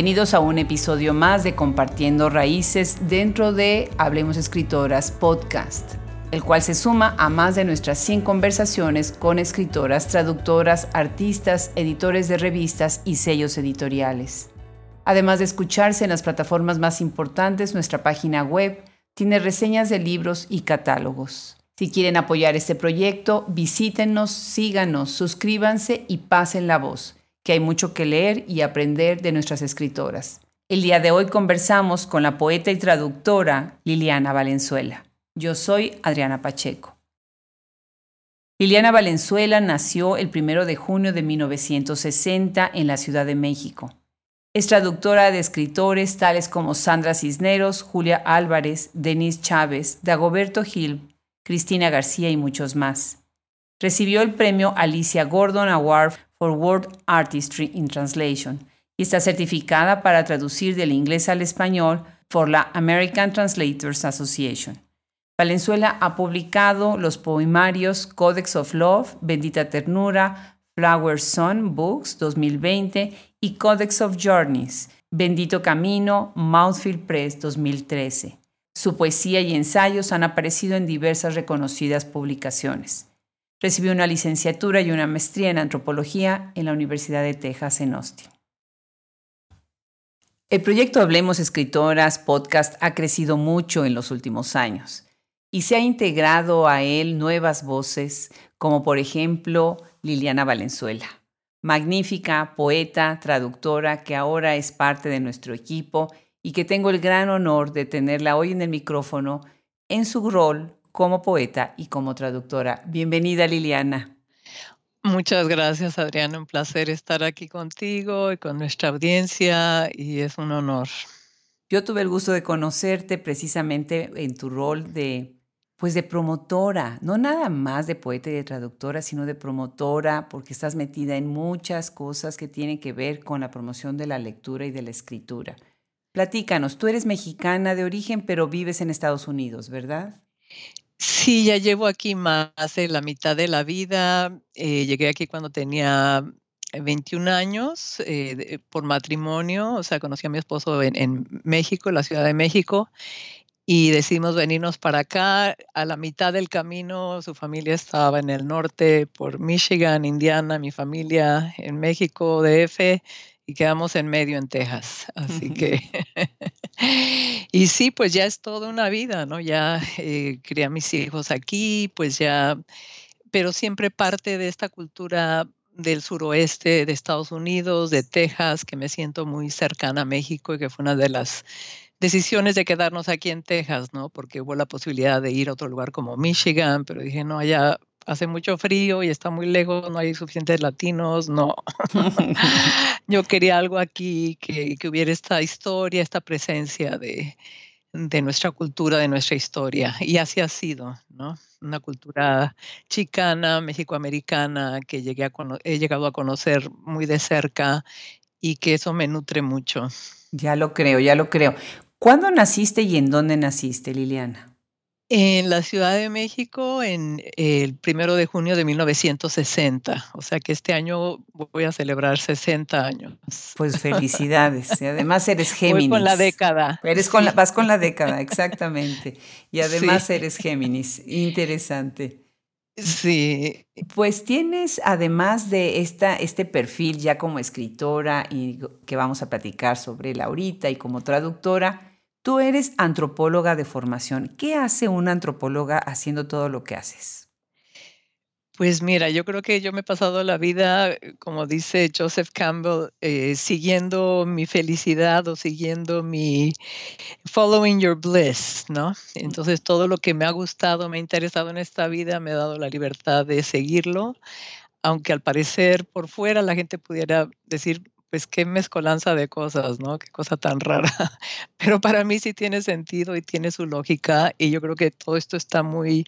Bienvenidos a un episodio más de Compartiendo Raíces dentro de Hablemos Escritoras Podcast, el cual se suma a más de nuestras 100 conversaciones con escritoras, traductoras, artistas, editores de revistas y sellos editoriales. Además de escucharse en las plataformas más importantes, nuestra página web tiene reseñas de libros y catálogos. Si quieren apoyar este proyecto, visítenos, síganos, suscríbanse y pasen la voz que hay mucho que leer y aprender de nuestras escritoras. El día de hoy conversamos con la poeta y traductora Liliana Valenzuela. Yo soy Adriana Pacheco. Liliana Valenzuela nació el 1 de junio de 1960 en la Ciudad de México. Es traductora de escritores tales como Sandra Cisneros, Julia Álvarez, Denise Chávez, Dagoberto Gil, Cristina García y muchos más. Recibió el premio Alicia Gordon Award for World Artistry in Translation y está certificada para traducir del inglés al español por la American Translators Association. Valenzuela ha publicado los poemarios Codex of Love, Bendita Ternura, Flower Sun Books 2020 y Codex of Journeys, Bendito Camino, Mouthfeel Press 2013. Su poesía y ensayos han aparecido en diversas reconocidas publicaciones. Recibió una licenciatura y una maestría en antropología en la Universidad de Texas en Austin. El proyecto Hablemos Escritoras podcast ha crecido mucho en los últimos años y se ha integrado a él nuevas voces, como por ejemplo Liliana Valenzuela, magnífica poeta, traductora que ahora es parte de nuestro equipo y que tengo el gran honor de tenerla hoy en el micrófono en su rol como poeta y como traductora. Bienvenida Liliana. Muchas gracias Adriana, un placer estar aquí contigo y con nuestra audiencia y es un honor. Yo tuve el gusto de conocerte precisamente en tu rol de pues de promotora, no nada más de poeta y de traductora, sino de promotora, porque estás metida en muchas cosas que tienen que ver con la promoción de la lectura y de la escritura. Platícanos, tú eres mexicana de origen, pero vives en Estados Unidos, ¿verdad? Sí, ya llevo aquí más de la mitad de la vida. Eh, llegué aquí cuando tenía 21 años eh, por matrimonio, o sea, conocí a mi esposo en, en, México, en la Ciudad de México, y decidimos venirnos para acá. A la mitad del camino, su familia estaba en el norte, por Michigan, Indiana, mi familia en México, DF, y quedamos en medio en Texas. Así que, y sí, pues ya es toda una vida, ¿no? Ya eh, crié a mis hijos aquí, pues ya, pero siempre parte de esta cultura del suroeste de Estados Unidos, de Texas, que me siento muy cercana a México y que fue una de las decisiones de quedarnos aquí en Texas, ¿no? Porque hubo la posibilidad de ir a otro lugar como Michigan, pero dije, no, allá hace mucho frío y está muy lejos, no hay suficientes latinos, no. Yo quería algo aquí que, que, hubiera esta historia, esta presencia de, de nuestra cultura, de nuestra historia. Y así ha sido, ¿no? Una cultura chicana, mexicoamericana, que llegué a he llegado a conocer muy de cerca y que eso me nutre mucho. Ya lo creo, ya lo creo. ¿Cuándo naciste y en dónde naciste, Liliana? En la Ciudad de México, en el primero de junio de 1960. O sea que este año voy a celebrar 60 años. Pues felicidades. Y además eres Géminis. Voy con la década. Eres con la, vas con la década, exactamente. Y además eres Géminis. Interesante. Sí. Pues tienes, además de esta, este perfil ya como escritora y que vamos a platicar sobre él ahorita y como traductora, Tú eres antropóloga de formación. ¿Qué hace una antropóloga haciendo todo lo que haces? Pues mira, yo creo que yo me he pasado la vida, como dice Joseph Campbell, eh, siguiendo mi felicidad o siguiendo mi following your bliss, ¿no? Entonces todo lo que me ha gustado, me ha interesado en esta vida, me ha dado la libertad de seguirlo, aunque al parecer por fuera la gente pudiera decir, pues qué mezcolanza de cosas, ¿no? Qué cosa tan rara. Pero para mí sí tiene sentido y tiene su lógica y yo creo que todo esto está muy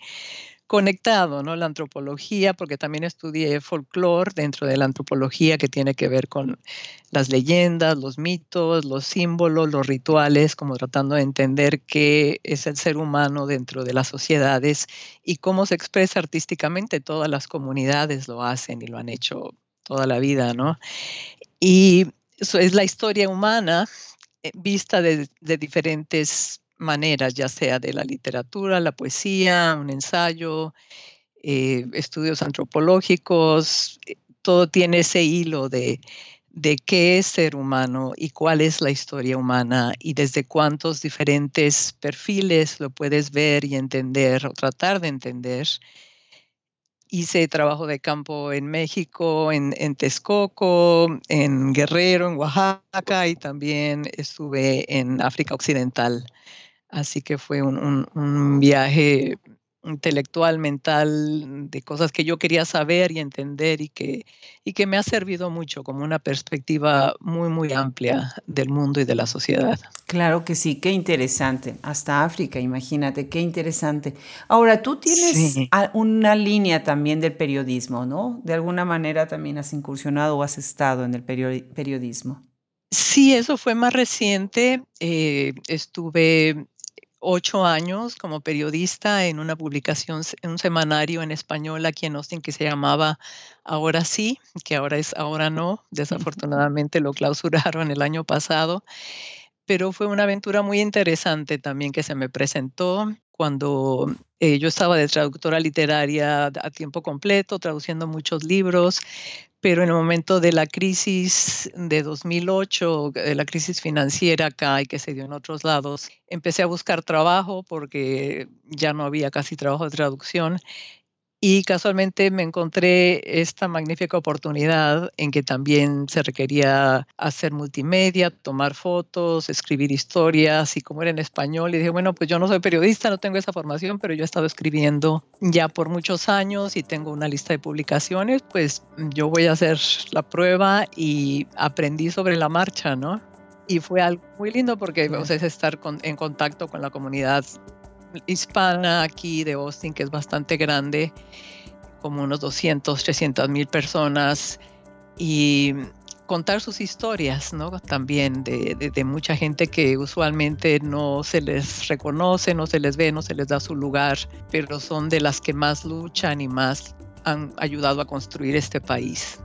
conectado, ¿no? La antropología, porque también estudié folclore dentro de la antropología que tiene que ver con las leyendas, los mitos, los símbolos, los rituales, como tratando de entender qué es el ser humano dentro de las sociedades y cómo se expresa artísticamente. Todas las comunidades lo hacen y lo han hecho toda la vida, ¿no? Y eso es la historia humana eh, vista de, diferentes maneras, ya sea de la literatura, la poesía, un ensayo, eh, estudios antropológicos, eh, todo tiene ese hilo de, de qué es ser humano y cuál es la historia humana y desde cuántos diferentes perfiles lo puedes ver y entender o tratar de entender hice trabajo de campo en México, en, en, Texcoco, en Guerrero, en Oaxaca y también estuve en África Occidental. Así que fue un, un viaje intelectual, mental, de cosas que yo quería saber y entender y que, y que me ha servido mucho como una perspectiva muy, muy amplia del mundo y de la sociedad. Claro que sí, qué interesante. Hasta África, imagínate, qué interesante. Ahora, tú tienes una línea también del periodismo, ¿no? De alguna manera también has incursionado o has estado en el periodismo. Sí, eso fue más reciente. Eh, estuve ocho años como periodista en una publicación, en un semanario en español aquí en Austin que se llamaba Ahora sí, que ahora es Ahora no. Desafortunadamente lo clausuraron el año pasado, pero fue una aventura muy interesante también que se me presentó cuando eh, yo estaba de traductora literaria a tiempo completo, traduciendo muchos libros, pero en el momento de la crisis de 2008, de la crisis financiera acá y que se dio en otros lados, empecé a buscar trabajo porque ya no había casi trabajo de traducción y casualmente me encontré esta magnífica oportunidad en que también se requería hacer multimedia, tomar fotos, escribir historias y como era en español, y dije, bueno, pues yo no soy periodista, no tengo esa formación, pero yo he estado escribiendo ya por muchos años y tengo una lista de publicaciones, pues yo voy a hacer la prueba y aprendí sobre la marcha, ¿no? Y fue algo muy lindo porque o sea, es estar en contacto con la comunidad hispana aquí de Austin, que es bastante grande, como unos 200, 300 mil personas, y contar sus historias, ¿no? También de, mucha gente que usualmente no se les reconoce, no se les ve, no se les da su lugar, pero son de las que más luchan y más han ayudado a construir este país.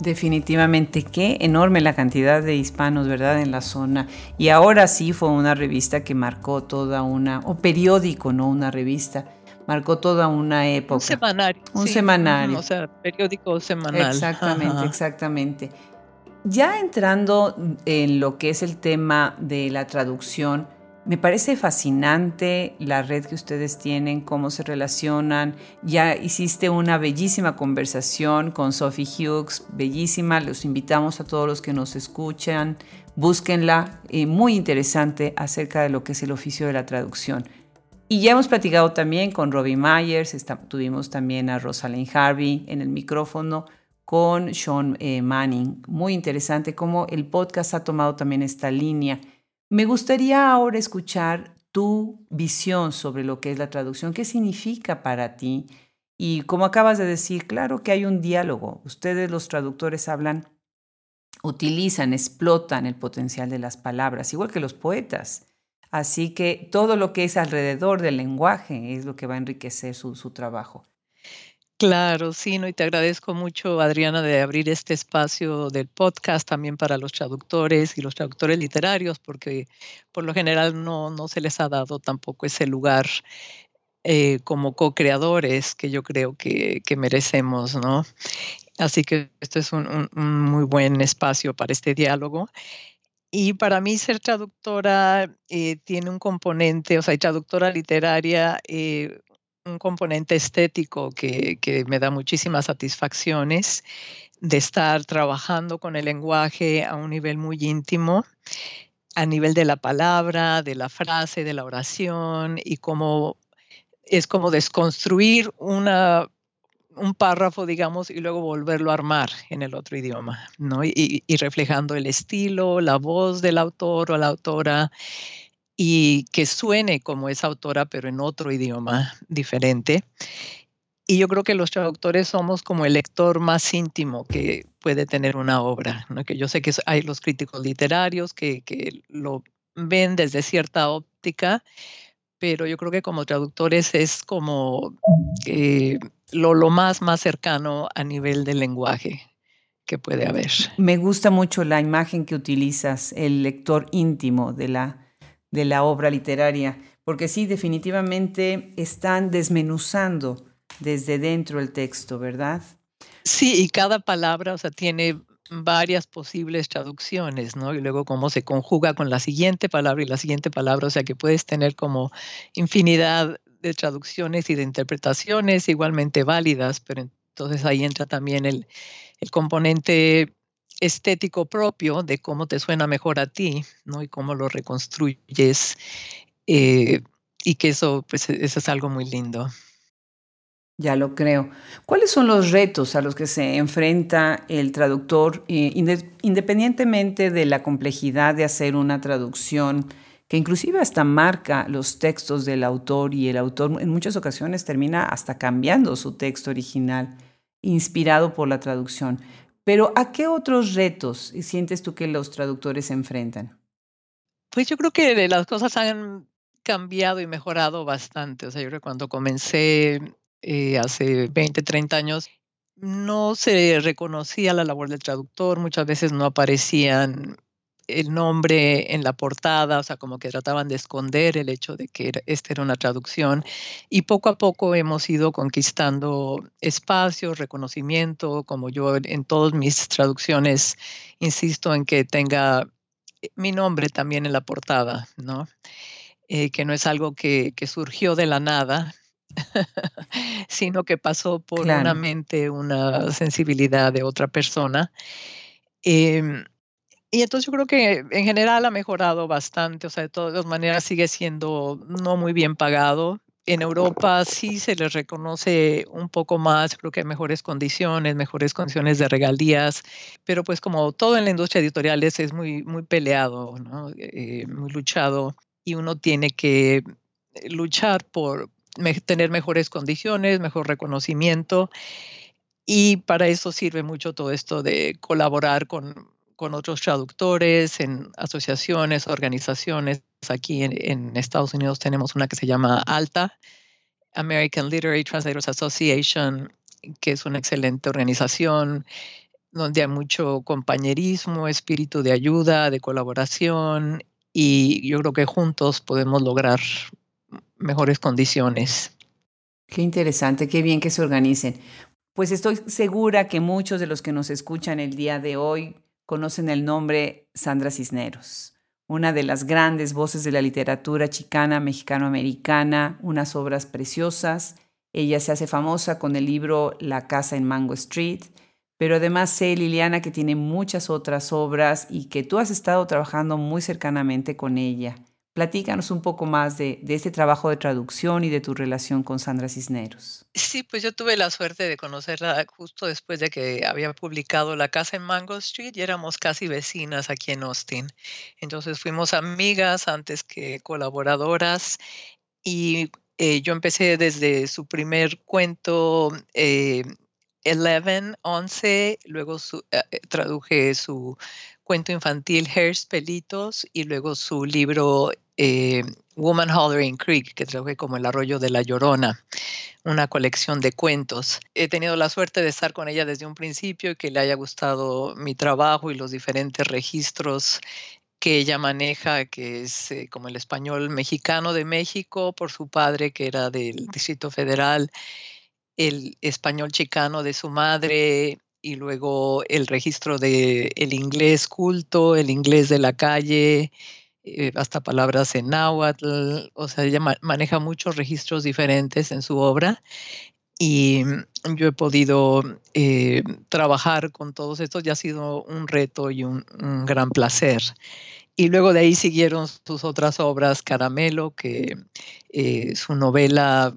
Definitivamente, qué enorme la cantidad de hispanos, ¿verdad? En la zona. Y ahora sí fue una revista que marcó toda una, o periódico, no una revista, marcó toda una época. Un semanario. Un semanario. O sea, periódico semanal. Exactamente, exactamente. Ya entrando en lo que es el tema de la traducción, me parece fascinante la red que ustedes tienen, cómo se relacionan. Ya hiciste una bellísima conversación con Sophie Hughes, bellísima. Los invitamos a todos los que nos escuchan. Búsquenla, eh, muy interesante acerca de lo que es el oficio de la traducción. Y ya hemos platicado también con Robbie Myers, tuvimos también a Rosalind Harvey en el micrófono, con Sean eh, Manning. Muy interesante cómo el podcast ha tomado también esta línea me gustaría ahora escuchar tu visión sobre lo que es la traducción, qué significa para ti y como acabas de decir, claro que hay un diálogo. Ustedes los traductores hablan, utilizan, explotan el potencial de las palabras, igual que los poetas. Así que todo lo que es alrededor del lenguaje es lo que va a enriquecer su, su trabajo. Claro, sí, ¿no? y te agradezco mucho, Adriana, de abrir este espacio del podcast también para los traductores y los traductores literarios, porque por lo general no, no se les ha dado tampoco ese lugar eh, como co-creadores que yo creo que, que, merecemos, ¿no? Así que esto es un, muy buen espacio para este diálogo. Y para mí ser traductora eh, tiene un componente, o sea, traductora literaria, eh, un componente estético que, me da muchísimas satisfacciones de estar trabajando con el lenguaje a un nivel muy íntimo, a nivel de la palabra, de la frase, de la oración y cómo es como desconstruir una, un párrafo, digamos, y luego volverlo a armar en el otro idioma, ¿no? Y, y reflejando el estilo, la voz del autor o la autora y que suene como esa autora, pero en otro idioma diferente. Y yo creo que los traductores somos como el lector más íntimo que puede tener una obra, ¿no? que yo sé que hay los críticos literarios que, que lo ven desde cierta óptica, pero yo creo que como traductores es como eh, lo, lo, más, más cercano a nivel del lenguaje que puede haber. Me gusta mucho la imagen que utilizas, el lector íntimo de la, de la obra literaria, porque sí, definitivamente están desmenuzando desde dentro el texto, ¿verdad? Sí, y cada palabra, o sea, tiene varias posibles traducciones, ¿no? Y luego cómo se conjuga con la siguiente palabra y la siguiente palabra, o sea que puedes tener como infinidad de traducciones y de interpretaciones igualmente válidas, pero entonces ahí entra también el, componente estético propio de cómo te suena mejor a ti, ¿no? Y cómo lo reconstruyes. Eh, y que eso, pues, eso es algo muy lindo. Ya lo creo. ¿Cuáles son los retos a los que se enfrenta el traductor, eh, independientemente de la complejidad de hacer una traducción, que inclusive hasta marca los textos del autor y el autor en muchas ocasiones termina hasta cambiando su texto original, inspirado por la traducción? Pero ¿a qué otros retos sientes tú que los traductores se enfrentan? Pues yo creo que las cosas han cambiado y mejorado bastante. O sea, yo creo que cuando comencé eh, hace 20, 30 años, no se reconocía la labor del traductor, muchas veces no aparecían el nombre en la portada, o sea, como que trataban de esconder el hecho de que esta era una traducción. Y poco a poco hemos ido conquistando espacios, reconocimiento, como yo en todas mis traducciones insisto en que tenga eh, mi nombre también en la portada, ¿no? Eh, que no es algo que, que surgió de la nada, sino que pasó por una mente, una sensibilidad de otra persona. Em, y entonces yo creo que en general ha mejorado bastante, o sea, de todas maneras sigue siendo no muy bien pagado. En Europa sí se les reconoce un poco más, creo que hay mejores condiciones, mejores condiciones de regalías, pero pues como todo en la industria editorial es, es muy, muy peleado, ¿no? Eh, muy luchado y uno tiene que luchar por, tener mejores condiciones, mejor reconocimiento. Y para eso sirve mucho todo esto de colaborar con, con otros traductores en asociaciones, organizaciones. Aquí en, Estados Unidos tenemos una que se llama ALTA, American Literary Translators Association, que es una excelente organización donde hay mucho compañerismo, espíritu de ayuda, de colaboración, y yo creo que juntos podemos lograr mejores condiciones. Qué interesante, qué bien que se organicen. Pues estoy segura que muchos de los que nos escuchan el día de hoy conocen el nombre Sandra Cisneros, una de las grandes voces de la literatura chicana, mexicano-americana, unas obras preciosas. Ella se hace famosa con el libro La casa en Mango Street, pero además sé, Liliana, que tiene muchas otras obras y que tú has estado trabajando muy cercanamente con ella. Platícanos un poco más de, este trabajo de traducción y de tu relación con Sandra Cisneros. Sí, pues yo tuve la suerte de conocerla justo después de que había publicado La Casa en Mango Street y éramos casi vecinas aquí en Austin. Entonces fuimos amigas antes que colaboradoras y eh, yo empecé desde su primer cuento, eh, Eleven, 11, luego eh, traduje su cuento infantil Hairs Pelitos y luego su libro eh, Woman Hollering Creek, que traje como El Arroyo de la Llorona, una colección de cuentos. He tenido la suerte de estar con ella desde un principio y que le haya gustado mi trabajo y los diferentes registros que ella maneja, que es eh, como el español mexicano de México por su padre, que era del Distrito Federal, el español chicano de su madre, y luego el registro de el inglés culto, el inglés de la calle, eh, hasta palabras en náhuatl, o sea, ella maneja muchos registros diferentes en su obra y mm, yo he podido eh, trabajar con todos estos y ha sido un reto y un, gran placer. Y luego de ahí siguieron sus otras obras, Caramelo, que eh, su novela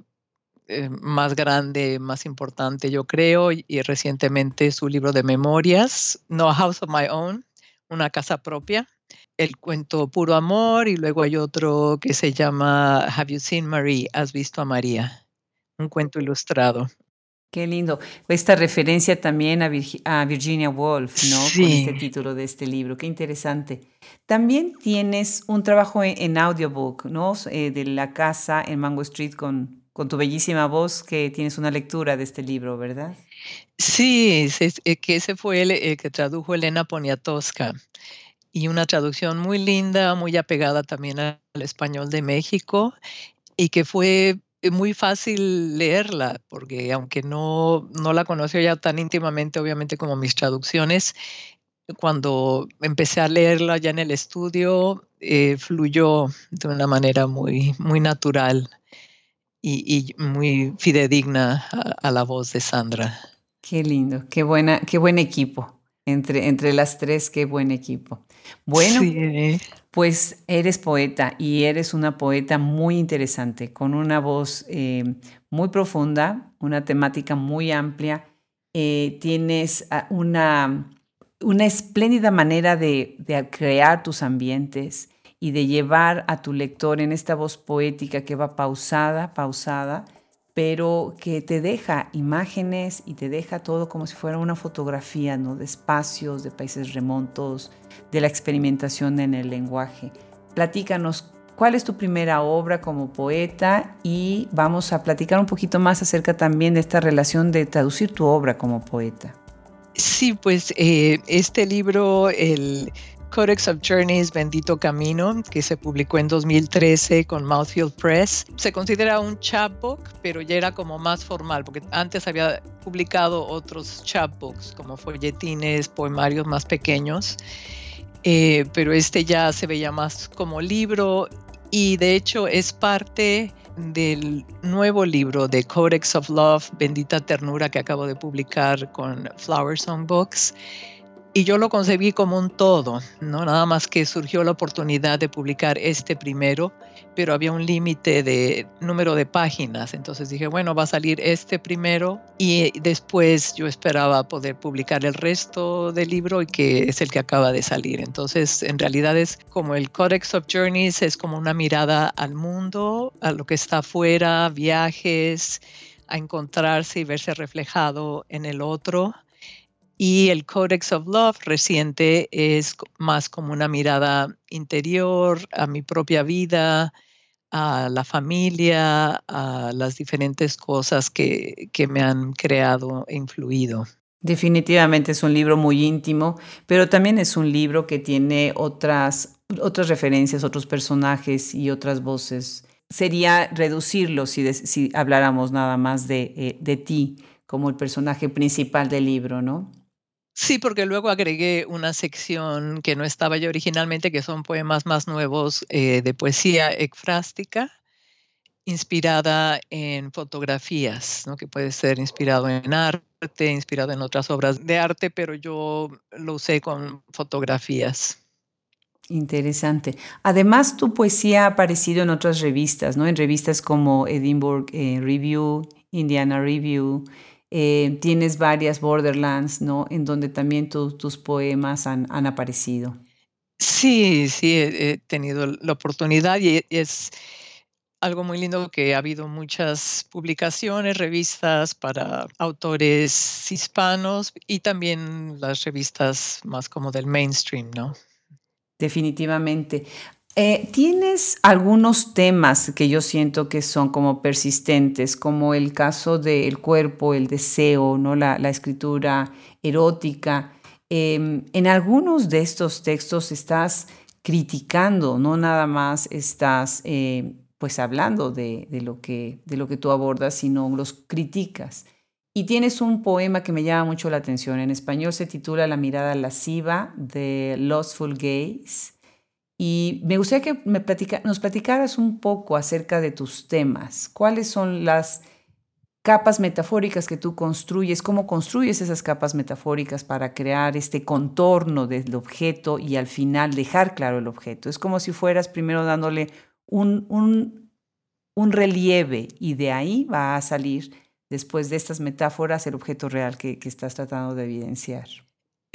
más grande, más importante, yo creo, y, y, recientemente su libro de memorias, No House of My Own, una casa propia, el cuento Puro Amor y luego hay otro que se llama Have You Seen Marie? ¿Has visto a María? Un cuento ilustrado. Qué lindo. Esta referencia también a, Virginia Woolf, ¿no? Con este título de este libro. Qué interesante. También tienes un trabajo en, audiobook, ¿no? Eh, de la casa en Mango Street con, con tu bellísima voz, que tienes una lectura de este libro, ¿verdad? Sí, que ese fue el, que tradujo Elena Poniatowska y una traducción muy linda, muy apegada también al español de México y que fue muy fácil leerla, porque aunque no, no la conoció ya tan íntimamente, obviamente, como mis traducciones, cuando empecé a leerla ya en el estudio, eh, fluyó de una manera muy, muy natural y, muy fidedigna a, la voz de Sandra. Qué lindo, qué, buena, qué buen equipo. Entre, entre las tres, qué buen equipo. Bueno, pues eres poeta y eres una poeta muy interesante, con una voz eh, muy profunda, una temática muy amplia. Eh, tienes una, una espléndida manera de, de, crear tus ambientes y de llevar a tu lector en esta voz poética que va pausada, pausada, pero que te deja imágenes y te deja todo como si fuera una fotografía, ¿no? De espacios, de países remotos, de la experimentación en el lenguaje. Platícanos, ¿cuál es tu primera obra como poeta? Y vamos a platicar un poquito más acerca también de esta relación de traducir tu obra como poeta. Sí, pues eh, este libro, el Codex of Journeys, Bendito Camino, que se publicó en 2013 con Mouthfield Press. Se considera un chapbook, pero ya era como más formal, porque antes había publicado otros chapbooks, como folletines, poemarios más pequeños, eh, pero este ya se veía más como libro y de hecho es parte del nuevo libro de Codex of Love, Bendita Ternura, que acabo de publicar con Flower Song Books y yo lo concebí como un todo, ¿no? Nada más que surgió la oportunidad de publicar este primero, pero había un límite de número de páginas, entonces dije, bueno, va a salir este primero y después yo esperaba poder publicar el resto del libro y que es el que acaba de salir. Entonces, en realidad es como el Codex of Journeys, es como una mirada al mundo, a lo que está afuera, viajes, a encontrarse y verse reflejado en el otro y el Codex of Love reciente es más como una mirada interior a mi propia vida, a la familia, a las diferentes cosas que, que me han creado e influido. Definitivamente es un libro muy íntimo, pero también es un libro que tiene otras, otras referencias, otros personajes y otras voces. Sería reducirlo si, si habláramos nada más de, eh, de ti como el personaje principal del libro, ¿no? Sí, porque luego agregué una sección que no estaba yo originalmente, que son poemas más nuevos eh, de poesía ecfrástica, inspirada en fotografías, ¿no? que puede ser inspirado en arte, inspirado en otras obras de arte, pero yo lo usé con fotografías. Interesante. Además, tu poesía ha aparecido en otras revistas, ¿no? En revistas como Edinburgh eh, Review, Indiana Review, eh, tienes varias Borderlands, ¿no? En donde también tus poemas han, aparecido. Sí, sí, he, tenido la oportunidad y es algo muy lindo que ha habido muchas publicaciones, revistas para autores hispanos y también las revistas más como del mainstream, ¿no? Definitivamente. Eh, ¿Tienes algunos temas que yo siento que son como persistentes, como el caso del cuerpo, el deseo, ¿no? la, escritura erótica? Em, en algunos de estos textos estás criticando, no nada más estás eh, pues hablando de, lo que, de lo que tú abordas, sino los criticas. Y tienes un poema que me llama mucho la atención. En español se titula La mirada lasciva de Lostful Gaze. Y me gustaría que me nos platicaras un poco acerca de tus temas. ¿Cuáles son las capas metafóricas que tú construyes? ¿Cómo construyes esas capas metafóricas para crear este contorno del objeto y al final dejar claro el objeto? Es como si fueras primero dándole un, un, relieve y de ahí va a salir, después de estas metáforas, el objeto real que estás tratando de evidenciar.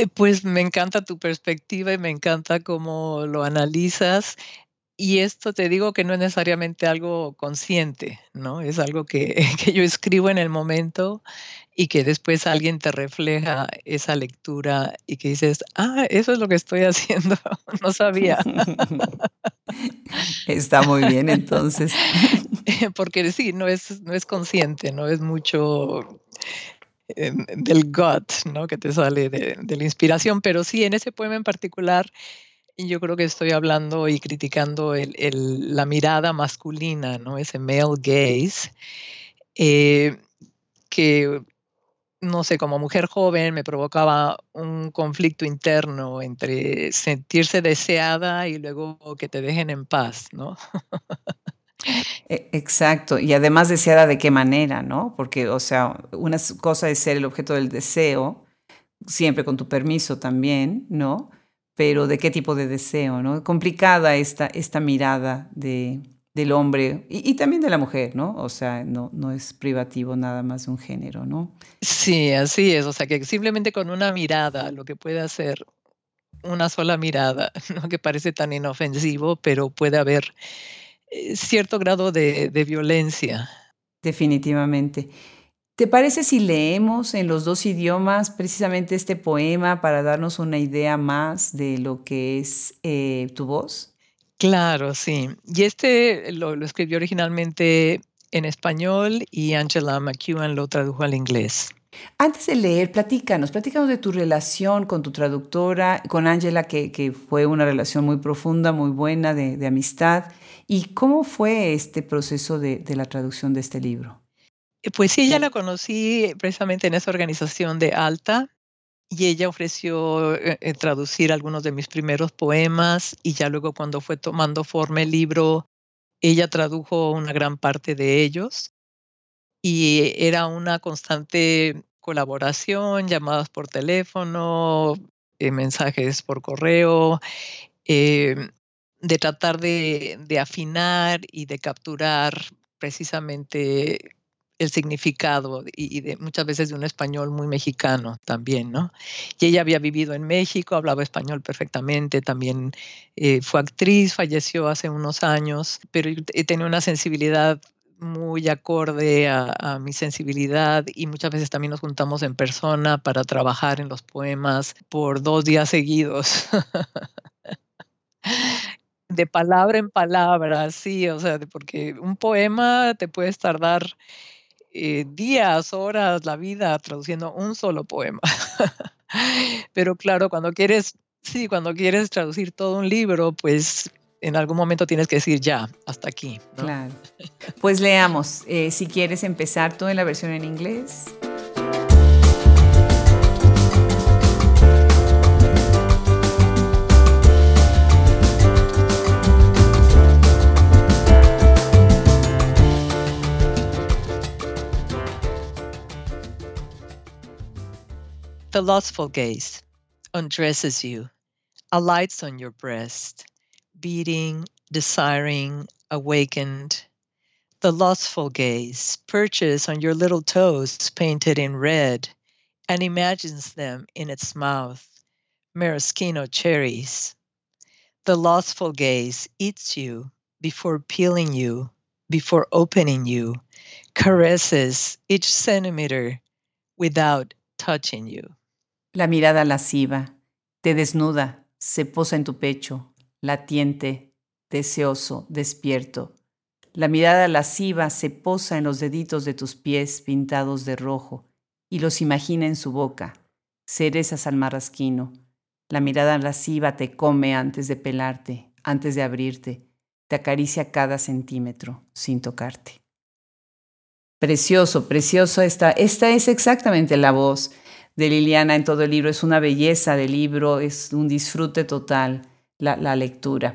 Pues me encanta tu perspectiva y me encanta cómo lo analizas. Y esto te digo que no es necesariamente algo consciente, ¿no? Es algo que, que, yo escribo en el momento y que después alguien te refleja esa lectura y que dices, ah, eso es lo que estoy haciendo, no sabía. Está muy bien entonces. Porque sí, no es, no es consciente, no es mucho del gut, ¿no? Que te sale de, la inspiración. Pero sí, en ese poema en particular, yo creo que estoy hablando y criticando la mirada masculina, ¿no? Ese male gaze, eh, que no sé, como mujer joven me provocaba un conflicto interno entre sentirse deseada y luego que te dejen en paz, ¿no? E, exacto, y además deseada de qué manera, ¿no? Porque, o sea, una cosa es ser el objeto del deseo, siempre con tu permiso también, ¿no? Pero de qué tipo de deseo, ¿no? Complicada esta, esta mirada de, del hombre y, también de la mujer, ¿no? O sea, no, no es privativo nada más de un género, ¿no? Sí, así es. O sea, que simplemente con una mirada, lo que puede hacer una sola mirada, ¿no? que parece tan inofensivo, pero puede haber cierto grado de, de violencia. Definitivamente. ¿Te parece si leemos en los dos idiomas precisamente este poema para darnos una idea más de lo que es eh, tu voz? Claro, sí. Y este lo, escribió originalmente en español y Angela McEwen lo tradujo al inglés. Antes de leer, platícanos, platícanos de tu relación con tu traductora, con Angela, que, fue una relación muy profunda, muy buena de, amistad. ¿Y cómo fue este proceso de, de, la traducción de este libro? Eh, pues sí, ya la conocí precisamente en esa organización de Alta, y ella ofreció eh, eh, traducir algunos de mis primeros poemas y ya luego cuando fue tomando forma el libro, ella tradujo una gran parte de ellos y era una constante colaboración, llamadas por teléfono, eh, mensajes por correo, de tratar de, afinar y de capturar precisamente el significado y, de, muchas veces de un español muy mexicano también, ¿no? Y ella había vivido en México, hablaba español perfectamente, también eh, fue actriz, falleció hace unos años, pero tenía una sensibilidad muy acorde a, mi sensibilidad y muchas veces también nos juntamos en persona para trabajar en los poemas por dos días seguidos. de palabra en palabra, sí, o sea, porque un poema te puedes tardar eh, días, horas, la vida traduciendo un solo poema. Pero claro, cuando quieres, sí, cuando quieres traducir todo un libro, pues en algún momento tienes que decir ya, hasta aquí. Claro. Pues leamos, eh, si quieres empezar tú en la versión en inglés. The lustful gaze undresses you, alights on your breast, beating, desiring, awakened. The lustful gaze perches on your little toes painted in red and imagines them in its mouth, maraschino cherries. The lustful gaze eats you before peeling you, before opening you, caresses each centimeter without touching you. La mirada lasciva te desnuda, se posa en tu pecho, latiente, deseoso, despierto. La mirada lasciva se posa en los deditos de tus pies pintados de rojo y los imagina en su boca, cerezas al marrasquino. La mirada lasciva te come antes de pelarte, antes de abrirte, te acaricia cada centímetro sin tocarte. Precioso, precioso esta. Esta es exactamente la voz de Liliana en todo el libro. Es una belleza del libro, es un disfrute total la, lectura.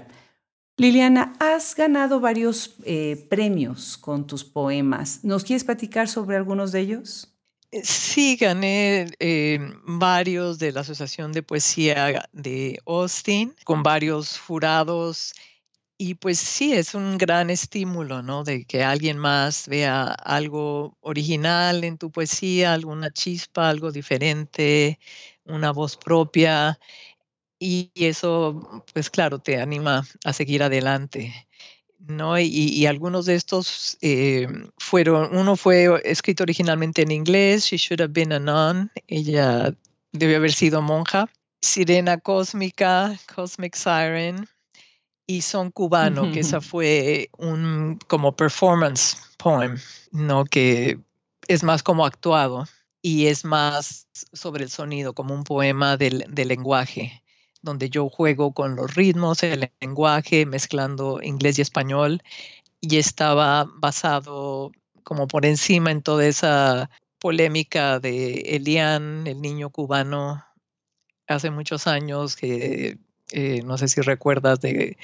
Liliana, has ganado varios eh, premios con tus poemas. ¿Nos quieres platicar sobre algunos de ellos? Eh, sí, gané eh, varios de la Asociación de Poesía de Austin, con varios jurados y pues sí, es un gran estímulo, ¿no? De que alguien más vea algo original en tu poesía, alguna chispa, algo diferente, una voz propia. Y eso, pues claro, te anima a seguir adelante. ¿no? Y, algunos de estos eh, fueron, uno fue escrito originalmente en inglés, She Should Have Been a Nun, ella debió haber sido monja. Sirena Cósmica, Cosmic Siren, y Son Cubano, que esa fue un como performance poem, ¿no? Que es más como actuado. y es más sobre el sonido, como un poema del, del lenguaje, donde yo juego con los ritmos, el lenguaje, mezclando inglés y español, y estaba basado como por encima en toda esa polémica de Elian, el niño cubano, hace muchos años que eh, no sé si recuerdas de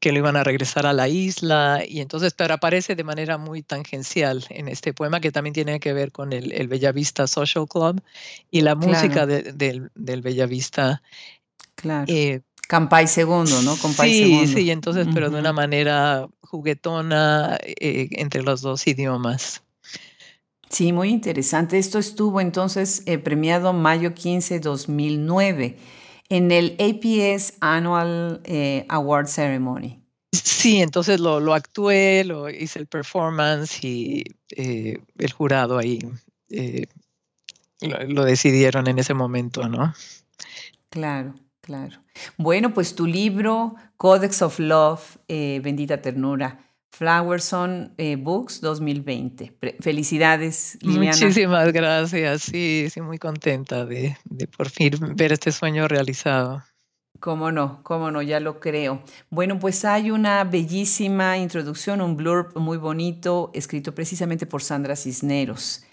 que lo iban a regresar a la isla y entonces, pero aparece de manera muy tangencial en este poema que también tiene que ver con el, el Bellavista Social Club y la música del, del Bellavista. Claro. Eh, Campay segundo, ¿no? Campay sí, sí, entonces, pero de una manera juguetona eh, entre los dos idiomas. Sí, muy interesante. Esto estuvo entonces eh, premiado mayo 15, 2009 en el APS Annual eh, Award Ceremony. Sí, entonces lo, lo, actué, lo hice el performance y eh, el jurado ahí lo, lo, decidieron en ese momento, ¿no? Claro, claro. Bueno, pues tu libro, Codex of Love, Bendita Ternura, Flowerson eh, Books 2020. Felicidades, Liliana. Muchísimas gracias. Sí, sí, muy contenta de, de por fin ver este sueño realizado. Cómo no, cómo no, ya lo creo. Bueno, pues hay una bellísima introducción, un blurb muy bonito, escrito precisamente por Sandra Cisneros.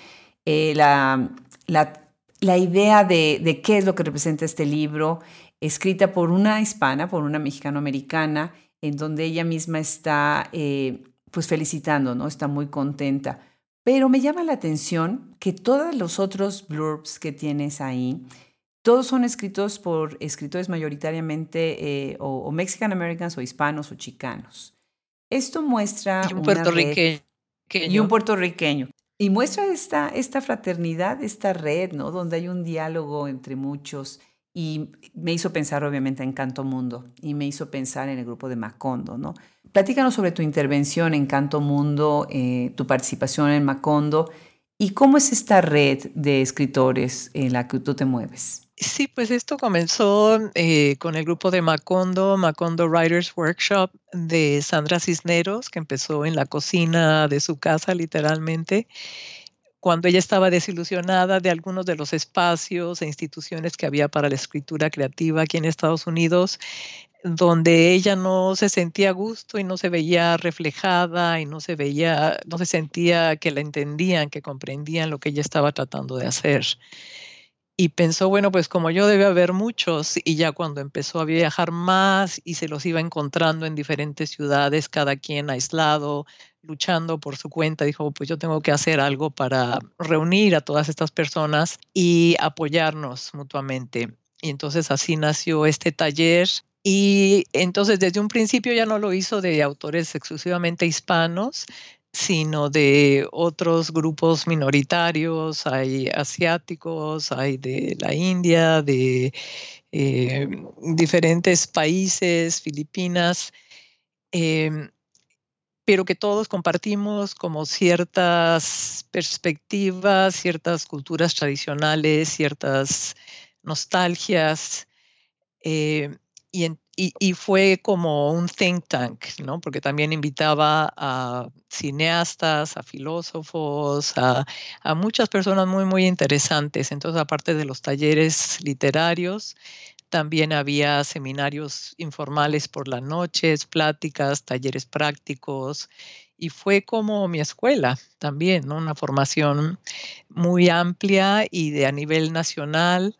Eh, la, la, la, idea de, de, qué es lo que representa este libro, escrita por una hispana, por una mexicano-americana, en donde ella misma está eh, pues felicitando, ¿no? Está muy contenta. Pero me llama la atención que todos los otros blurbs que tienes ahí, todos son escritos por escritores mayoritariamente eh, o, Mexican Americans o hispanos o chicanos. Esto muestra... Y un puertorriqueño. Y un puertorriqueño. Y muestra esta, esta fraternidad, esta red, ¿no? Donde hay un diálogo entre muchos y me hizo pensar obviamente en Canto Mundo y me hizo pensar en el grupo de Macondo, ¿no? Platícanos sobre tu intervención en Canto Mundo, eh, tu participación en Macondo y cómo es esta red de escritores en la que tú te mueves. Sí, pues esto comenzó eh, con el grupo de Macondo, Macondo Writers Workshop de Sandra Cisneros, que empezó en la cocina de su casa literalmente cuando ella estaba desilusionada de algunos de los espacios e instituciones que había para la escritura creativa aquí en Estados Unidos, donde ella no se sentía a gusto y no se veía reflejada y no se veía, no se sentía que la entendían, que comprendían lo que ella estaba tratando de hacer. Y pensó, bueno, pues como yo debe haber muchos, y ya cuando empezó a viajar más y se los iba encontrando en diferentes ciudades, cada quien aislado, luchando por su cuenta, dijo, pues yo tengo que hacer algo para reunir a todas estas personas y apoyarnos mutuamente. Y entonces así nació este taller. Y entonces desde un principio ya no lo hizo de autores exclusivamente hispanos, sino de otros grupos minoritarios, hay asiáticos, hay de la India, de eh, diferentes países, Filipinas. Em, pero que todos compartimos como ciertas perspectivas, ciertas culturas tradicionales, ciertas nostalgias. Eh, y, fue como un think tank, ¿no? Porque también invitaba a cineastas, a filósofos, a, a muchas personas muy, muy interesantes. Entonces, aparte de los talleres literarios, también había seminarios informales por las noches, pláticas, talleres prácticos y fue como mi escuela también, una formación muy amplia y de a nivel nacional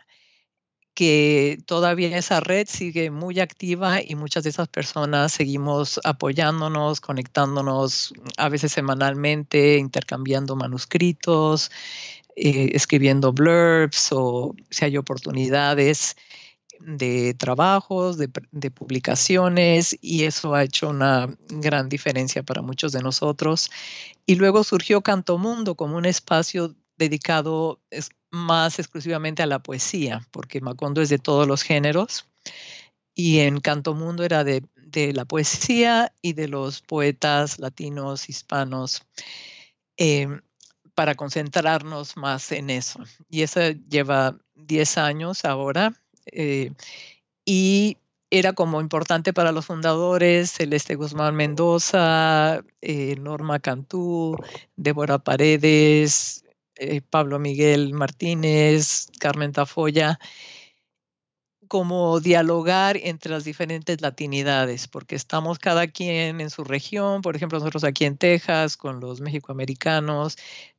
que todavía esa red sigue muy activa y muchas de esas personas seguimos apoyándonos, conectándonos a veces semanalmente, intercambiando manuscritos, eh, escribiendo blurbs o si hay oportunidades de trabajos, de, publicaciones, y eso ha hecho una gran diferencia para muchos de nosotros. Y luego surgió Canto Mundo como un espacio dedicado más exclusivamente a la poesía, porque Macondo es de todos los géneros, y en Canto Mundo era de, la poesía y de los poetas latinos, hispanos. Em, para concentrarnos más en eso. Y eso lleva 10 años ahora eh, y era como importante para los fundadores, Celeste Guzmán Mendoza, eh, Norma Cantú, Débora Paredes, eh, Pablo Miguel Martínez, Carmen Tafoya, como dialogar entre las diferentes latinidades, porque estamos cada quien en su región, por ejemplo, nosotros aquí en Texas con los mexicoamericanos,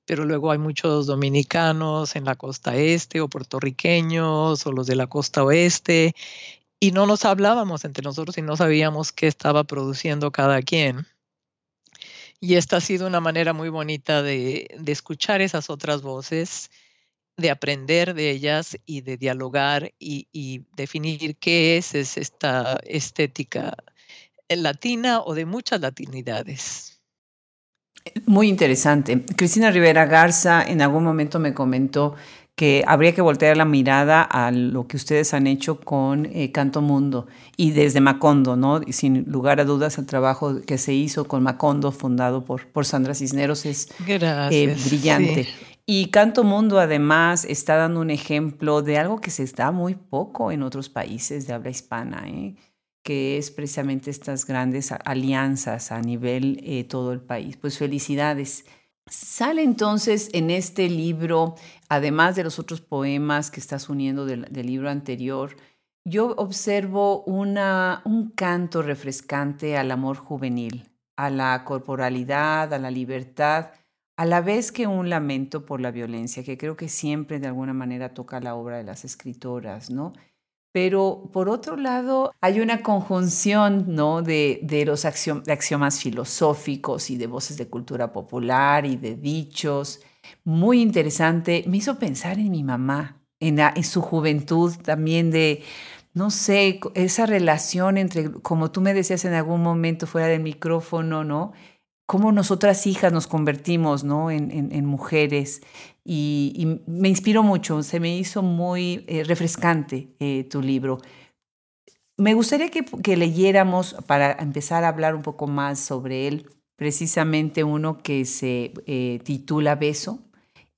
pero luego hay muchos dominicanos en la costa este o puertorriqueños o los de la costa oeste, y no nos hablábamos entre nosotros y no sabíamos qué estaba produciendo cada quien. Y esta ha sido una manera muy bonita de, de escuchar esas otras voces de aprender de ellas y de dialogar y, definir qué es, esta estética latina o de muchas latinidades. Muy interesante. Cristina Rivera Garza en algún momento me comentó que habría que voltear la mirada a lo que ustedes han hecho con eh, Canto Mundo y desde Macondo, ¿no? Y sin lugar a dudas el trabajo que se hizo con Macondo, fundado por, por Sandra Cisneros, es eh, brillante. Y Canto Mundo además está dando un ejemplo de algo que se está muy poco en otros países de habla hispana, ¿eh? Que es precisamente estas grandes alianzas a nivel eh, todo el país. Pues felicidades. Sale entonces en este libro, además de los otros poemas que estás uniendo del, libro anterior, yo observo una, un canto refrescante al amor juvenil, a la corporalidad, a la libertad a la vez que un lamento por la violencia, que creo que siempre de alguna manera toca la obra de las escritoras, ¿no? Pero por otro lado, hay una conjunción ¿no? de, de los axiomas filosóficos y de voces de cultura popular y de dichos. Muy interesante. Me hizo pensar en mi mamá, en, en su juventud también de, no sé, esa relación entre, como tú me decías en algún momento fuera del micrófono, ¿no? Cómo nosotras hijas nos convertimos ¿no? en, mujeres. Y, me inspiró mucho, se me hizo muy eh, refrescante eh, tu libro. Me gustaría que, leyéramos, para empezar a hablar un poco más sobre él, precisamente uno que se eh, titula Beso,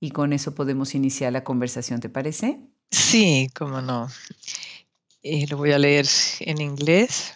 y con eso podemos iniciar la conversación, ¿te parece? Sí, cómo no. lo voy a leer en inglés.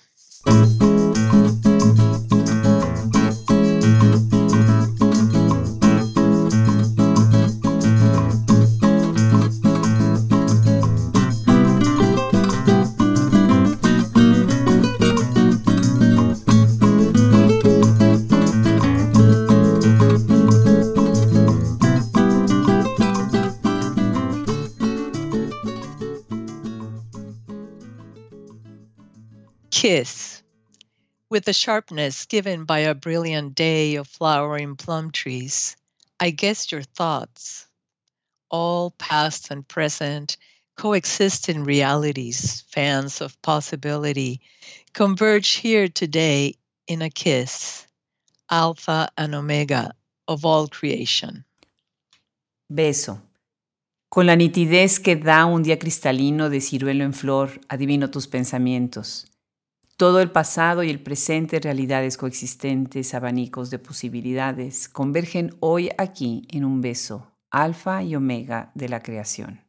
Kiss, with the sharpness given by a brilliant day of flowering plum trees, I guess your thoughts, all past and present, coexist in realities, fans of possibility, converge here today in a kiss, alpha and omega of all creation. Beso. Con la nitidez que da un día cristalino de ciruelo en flor, adivino tus pensamientos. Todo el pasado y el presente, realidades coexistentes, abanicos de posibilidades, convergen hoy aquí en un beso, alfa y omega de la creación.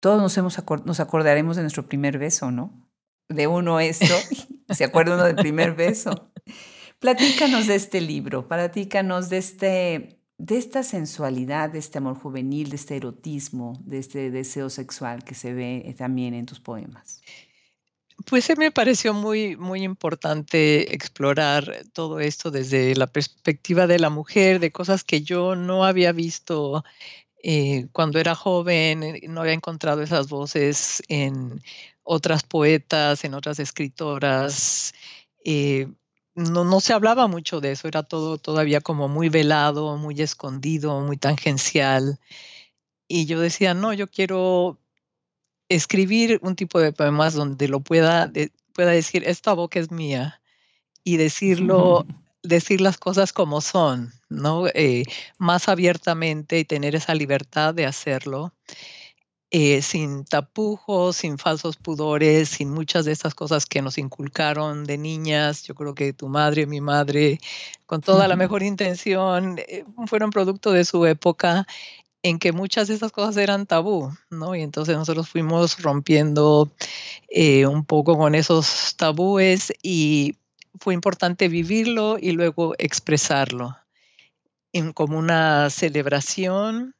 Todos nos, hemos nos acordaremos de nuestro primer beso, ¿no? De uno esto, se acuerda uno del primer beso. Platícanos de este libro, platícanos de, este, de esta sensualidad, de este amor juvenil, de este erotismo, de este deseo sexual que se ve también en tus poemas. Pues me pareció muy, muy importante explorar todo esto desde la perspectiva de la mujer, de cosas que yo no había visto eh, cuando era joven, eh, no había encontrado esas voces en otras poetas, en otras escritoras. Eh, no, no se hablaba mucho de eso, era todo todavía como muy velado, muy escondido, muy tangencial. Y yo decía, no, yo quiero escribir un tipo de poemas donde lo pueda, pueda decir, esta boca es mía y decirlo, decir las cosas como son, ¿no? Eh, más abiertamente y tener esa libertad de hacerlo. Eh, sin tapujos, sin falsos pudores, sin muchas de estas cosas que nos inculcaron de niñas. Yo creo que tu madre, mi madre, con toda la mejor intención, eh, fueron producto de su época en que muchas de esas cosas eran tabú, ¿no? Y entonces nosotros fuimos rompiendo eh, un poco con esos tabúes y fue importante vivirlo y luego expresarlo en, como una celebración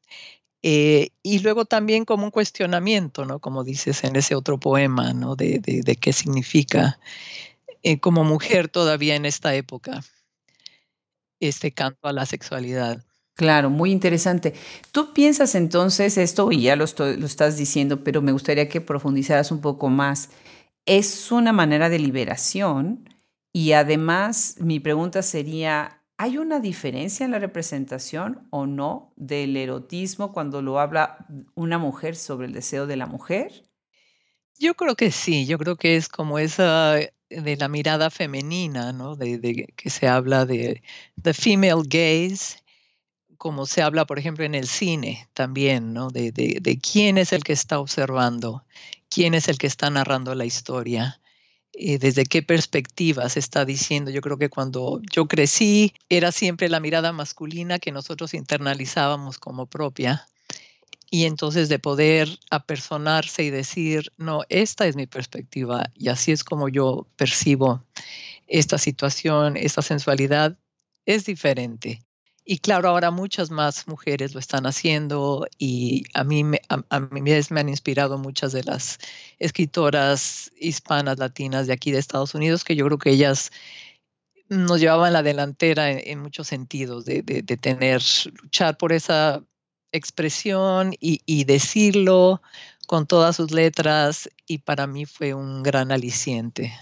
Eh, y luego también como un cuestionamiento, ¿no? Como dices en ese otro poema, ¿no? De, de, qué significa eh, como mujer todavía en esta época este canto a la sexualidad. Claro, muy interesante. ¿Tú piensas entonces esto, y ya lo, estás diciendo, pero me gustaría que profundizaras un poco más, es una manera de liberación y además mi pregunta sería, ¿Hay una diferencia en la representación o no del erotismo cuando lo habla una mujer sobre el deseo de la mujer? Yo creo que sí, yo creo que es como esa de la mirada femenina, ¿no? De, que se habla de the female gaze, como se habla, por ejemplo, en el cine también, ¿no? De, quién es el que está observando, quién es el que está narrando la historia. Eh, desde qué perspectiva se está diciendo. Yo creo que cuando yo crecí era siempre la mirada masculina que nosotros internalizábamos como propia. Y entonces de poder apersonarse y decir, no, esta es mi perspectiva y así es como yo percibo esta situación, esta sensualidad, es diferente. Y claro, ahora muchas más mujeres lo están haciendo y a mí, me, a, mí me han inspirado muchas de las escritoras hispanas, latinas de aquí de Estados Unidos, que yo creo que ellas nos llevaban la delantera en, muchos sentidos, de, de, tener, luchar por esa expresión y, y decirlo con todas sus letras y para mí fue un gran aliciente.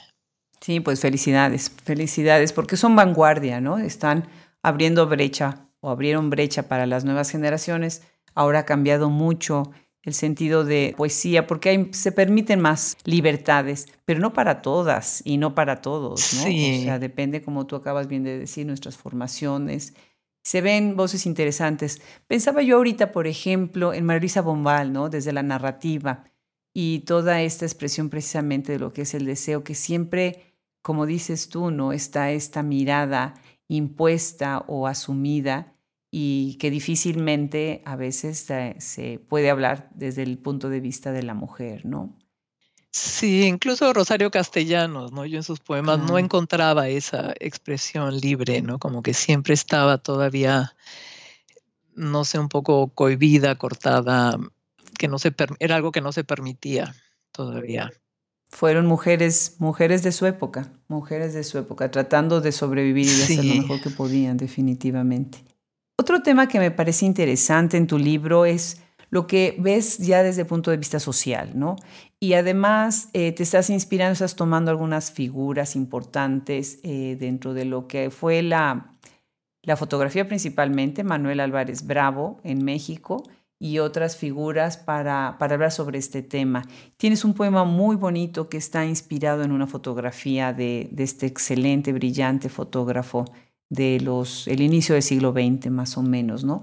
Sí, pues felicidades, felicidades, porque son vanguardia, ¿no? Están abriendo brecha o abrieron brecha para las nuevas generaciones. Ahora ha cambiado mucho el sentido de poesía porque se permiten más libertades, pero no para todas y no para todos, ¿no? O sea, depende, como tú acabas bien de decir, nuestras formaciones. Se ven voces interesantes. Pensaba yo ahorita, por ejemplo, en Marisa Bombal, ¿no? Desde la narrativa y toda esta expresión precisamente de lo que es el deseo, que siempre, como dices tú, ¿no? Está esta mirada impuesta o asumida y que difícilmente a veces se, puede hablar desde el punto de vista de la mujer, ¿no? Sí, incluso Rosario Castellanos, ¿no? Yo en sus poemas no encontraba esa expresión libre, ¿no? Como que siempre estaba todavía, no sé, un poco cohibida, cortada, que no se era algo que no se permitía todavía fueron mujeres, mujeres de su época, mujeres de su época, tratando de sobrevivir y de hacer lo mejor que podían, definitivamente. Otro tema que me parece interesante en tu libro es lo que ves ya desde el punto de vista social, ¿no? Y además eh, te estás inspirando, estás tomando algunas figuras importantes eh, dentro de lo que fue la, la fotografía principalmente, Manuel Álvarez Bravo en México, y otras figuras para, para, hablar sobre este tema. Tienes un poema muy bonito que está inspirado en una fotografía de, de este excelente, brillante fotógrafo de los, el inicio del siglo XX más o menos, ¿no?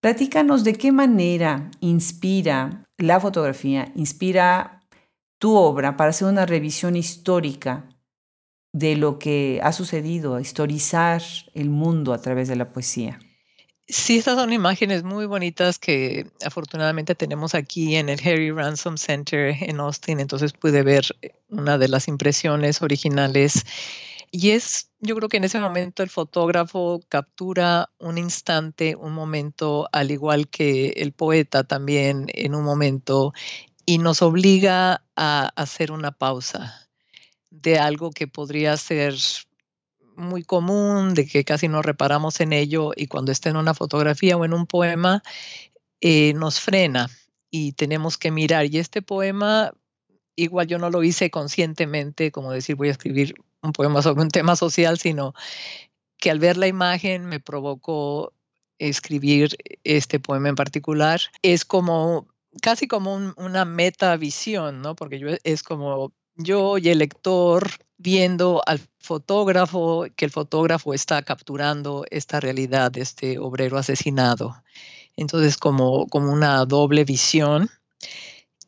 Platícanos de qué manera inspira la fotografía, inspira tu obra para hacer una revisión histórica de lo que ha sucedido, historizar el mundo a través de la poesía. Sí, estas son imágenes muy bonitas que afortunadamente tenemos aquí en el Harry Ransom Center en Austin, entonces pude ver una de las impresiones originales. Y es, yo creo que en ese momento el fotógrafo captura un instante, un momento, al igual que el poeta también en un momento, y nos obliga a hacer una pausa de algo que podría ser muy común, de que casi no reparamos en ello y cuando está en una fotografía o en un poema, eh, nos frena y tenemos que mirar. Y este poema, igual yo no lo hice conscientemente, como decir voy a escribir un poema sobre un tema social, sino que al ver la imagen me provocó escribir este poema en particular. Es como casi como una meta visión, ¿no? Porque yo es como yo y el lector viendo al fotógrafo, que el fotógrafo está capturando esta realidad de este obrero asesinado. Entonces, como, como una doble visión.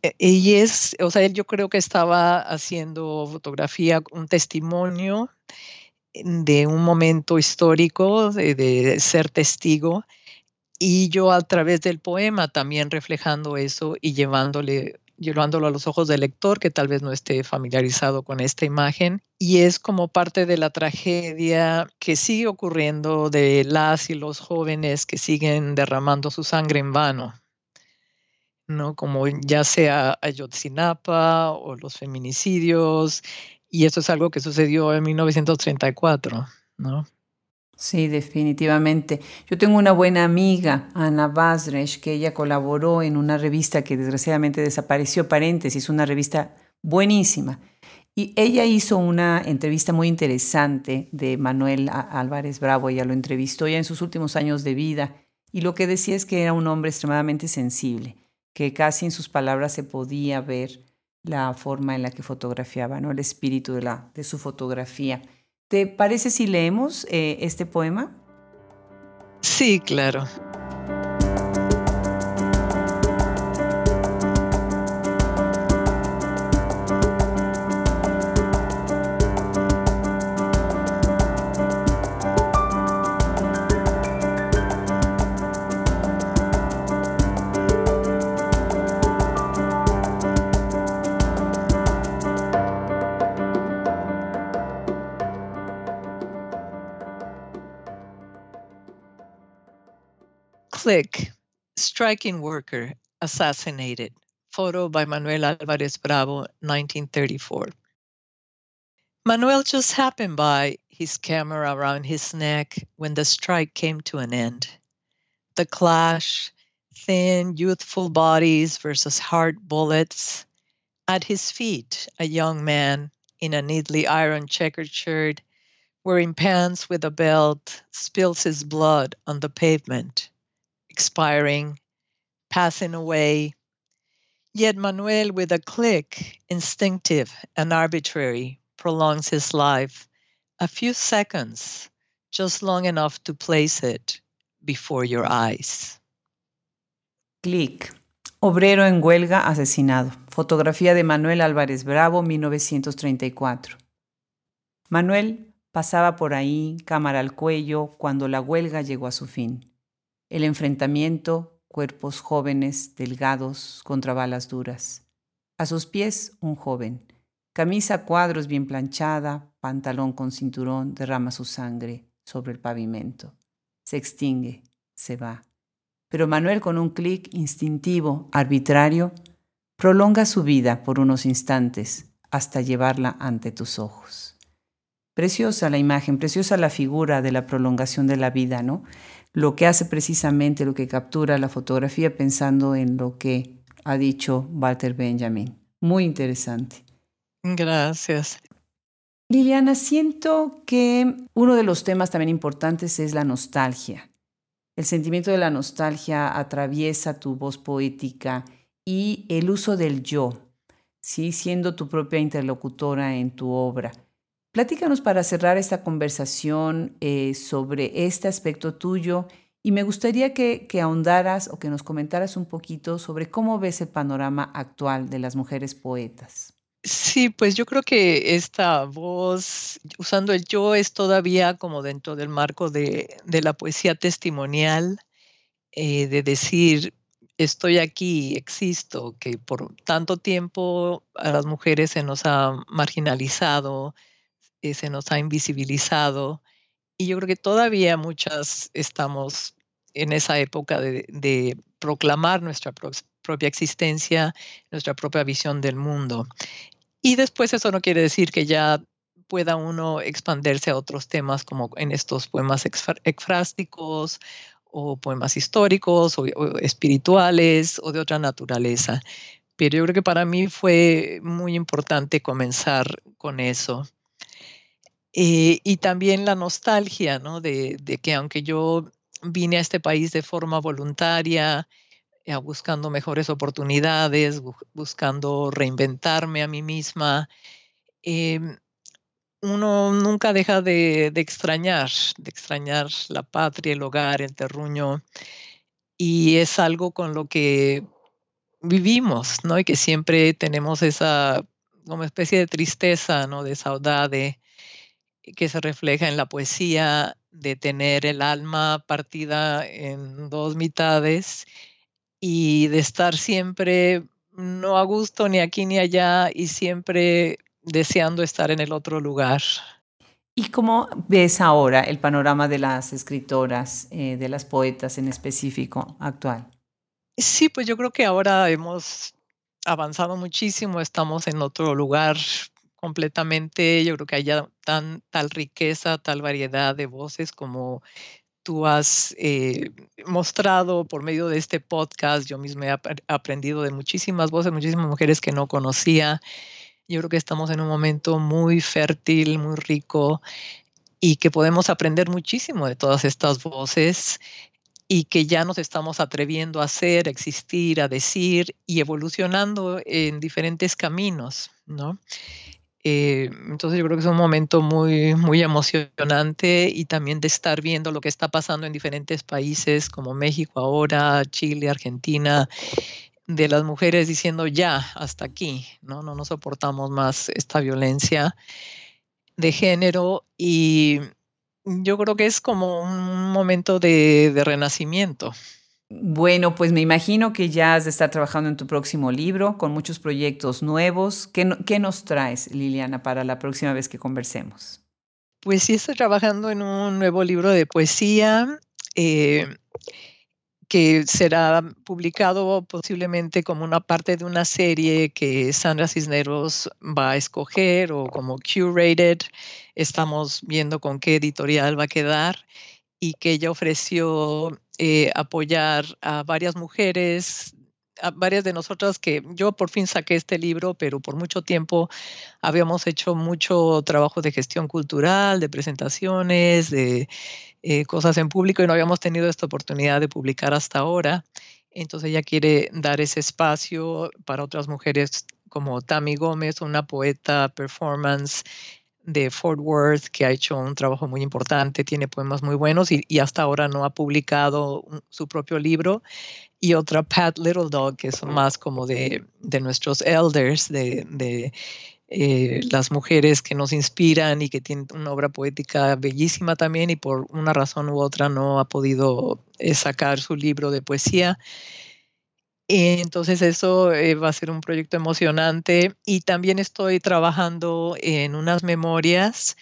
E, y es, o sea, él yo creo que estaba haciendo fotografía, un testimonio de un momento histórico, de, de ser testigo, y yo a través del poema también reflejando eso y llevándole llevándolo a los ojos del lector que tal vez no esté familiarizado con esta imagen. Y es como parte de la tragedia que sigue ocurriendo de las y los jóvenes que siguen derramando su sangre en vano. ¿no? Como ya sea Ayotzinapa o los feminicidios, y eso es algo que sucedió en 1934, ¿no? Sí, definitivamente. Yo tengo una buena amiga, Ana Basresh, que ella colaboró en una revista que desgraciadamente desapareció, paréntesis, una revista buenísima. Y ella hizo una entrevista muy interesante de Manuel Álvarez Bravo, ella lo entrevistó ya en sus últimos años de vida, y lo que decía es que era un hombre extremadamente sensible, que casi en sus palabras se podía ver la forma en la que fotografiaba, ¿no? el espíritu de, la, de su fotografía. ¿Te parece si leemos eh, este poema? Sí, claro. Click, striking worker, assassinated. Photo by Manuel Alvarez Bravo, 1934. Manuel just happened by, his camera around his neck, when the strike came to an end. The clash, thin, youthful bodies versus hard bullets. At his feet, a young man in a neatly ironed checkered shirt, wearing pants with a belt, spills his blood on the pavement expiring, passing away. Yet Manuel, with a click, instinctive and arbitrary, prolongs his life a few seconds, just long enough to place it before your eyes. Click. Obrero en huelga asesinado. Fotografía de Manuel Álvarez Bravo, 1934. Manuel pasaba por ahí, cámara al cuello, cuando la huelga llegó a su fin. El enfrentamiento, cuerpos jóvenes, delgados, contra balas duras. A sus pies, un joven. Camisa cuadros bien planchada, pantalón con cinturón, derrama su sangre sobre el pavimento. Se extingue, se va. Pero Manuel, con un clic instintivo, arbitrario, prolonga su vida por unos instantes hasta llevarla ante tus ojos. Preciosa la imagen, preciosa la figura de la prolongación de la vida, ¿no? Lo que hace precisamente, lo que captura la fotografía pensando en lo que ha dicho Walter Benjamin. Muy interesante. Gracias. Liliana, siento que uno de los temas también importantes es la nostalgia. El sentimiento de la nostalgia atraviesa tu voz poética y el uso del yo, ¿sí? siendo tu propia interlocutora en tu obra. Platícanos para cerrar esta conversación eh, sobre este aspecto tuyo y me gustaría que, que, ahondaras o que nos comentaras un poquito sobre cómo ves el panorama actual de las mujeres poetas. Sí, pues yo creo que esta voz, usando el yo, es todavía como dentro del marco de, de la poesía testimonial, eh, de decir, estoy aquí, existo, que por tanto tiempo a las mujeres se nos ha marginalizado, eh, se nos ha invisibilizado y yo creo que todavía muchas estamos en esa época de, proclamar nuestra propia existencia, nuestra propia visión del mundo. Y después eso no quiere decir que ya pueda uno expandirse a otros temas como en estos poemas exfrásticos o poemas históricos o, espirituales o de otra naturaleza. Pero yo creo que para mí fue muy importante comenzar con eso. Eh, y también la nostalgia, ¿no? De, que aunque yo vine a este país de forma voluntaria, eh, buscando mejores oportunidades, buscando reinventarme a mí misma, em, uno nunca deja de, de, extrañar, de extrañar la patria, el hogar, el terruño, y es algo con lo que vivimos, ¿no? Y que siempre tenemos esa como especie de tristeza, ¿no? De saudade, que se refleja en la poesía de tener el alma partida en dos mitades y de estar siempre no a gusto ni aquí ni allá y siempre deseando estar en el otro lugar. ¿Y cómo ves ahora el panorama de las escritoras, eh, de las poetas en específico actual? Sí, pues yo creo que ahora hemos avanzado muchísimo, estamos en otro lugar completamente, yo creo que haya tan, tal riqueza, tal variedad de voces como tú has eh, mostrado por medio de este podcast. Yo misma he aprendido de muchísimas voces, muchísimas mujeres que no conocía. Yo creo que estamos en un momento muy fértil, muy rico y que podemos aprender muchísimo de todas estas voces y que ya nos estamos atreviendo a hacer, a existir, a decir y evolucionando en diferentes caminos, ¿no? Eh, entonces yo creo que es un momento muy, muy emocionante y también de estar viendo lo que está pasando en diferentes países como México ahora, Chile, Argentina, de las mujeres diciendo ya, hasta aquí, ¿no? No nos soportamos más esta violencia de género y yo creo que es como un momento de, de renacimiento. Bueno, pues me imagino que ya has de estar trabajando en tu próximo libro con muchos proyectos nuevos. ¿Qué, nos traes, Liliana, para la próxima vez que conversemos? Pues sí, estoy trabajando en un nuevo libro de poesía eh, que será publicado posiblemente como una parte de una serie que Sandra Cisneros va a escoger o como curated. Estamos viendo con qué editorial va a quedar y que ella ofreció eh, apoyar a varias mujeres, a varias de nosotras que yo por fin saqué este libro, pero por mucho tiempo habíamos hecho mucho trabajo de gestión cultural, de presentaciones, de eh, cosas en público y no habíamos tenido esta oportunidad de publicar hasta ahora. Entonces ella quiere dar ese espacio para otras mujeres como Tammy Gómez, una poeta performance de Fort Worth, que ha hecho un trabajo muy importante, tiene poemas muy buenos y, hasta ahora no ha publicado su propio libro. Y otra, Pat Little Dog, que son más como de, de nuestros elders, de, de eh, las mujeres que nos inspiran y que tienen una obra poética bellísima también y por una razón u otra no ha podido eh, sacar su libro de poesía. Entonces eso eh, va a ser un proyecto emocionante y también estoy trabajando en unas memorias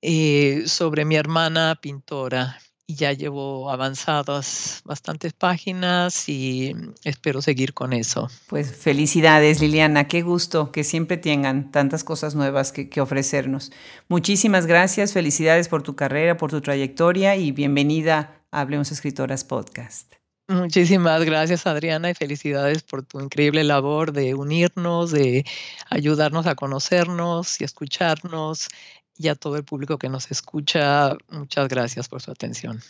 eh, sobre mi hermana pintora y ya llevo avanzadas bastantes páginas y espero seguir con eso. Pues felicidades Liliana, qué gusto que siempre tengan tantas cosas nuevas que, que ofrecernos. Muchísimas gracias, felicidades por tu carrera, por tu trayectoria y bienvenida a Hablemos Escritoras Podcast. Muchísimas gracias, Adriana, y felicidades por tu increíble labor de unirnos, de ayudarnos a conocernos y escucharnos. Y a todo el público que nos escucha, muchas gracias por su atención.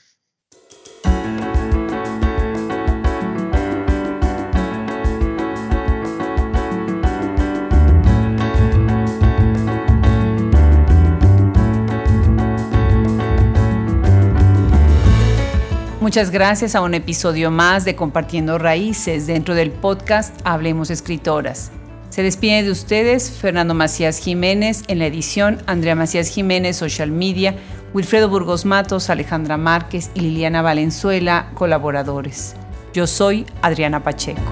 Muchas gracias a un episodio más de Compartiendo Raíces dentro del podcast Hablemos Escritoras. Se despide de ustedes Fernando Macías Jiménez en la edición, Andrea Macías Jiménez, Social Media, Wilfredo Burgos Matos, Alejandra Márquez y Liliana Valenzuela, colaboradores. Yo soy Adriana Pacheco.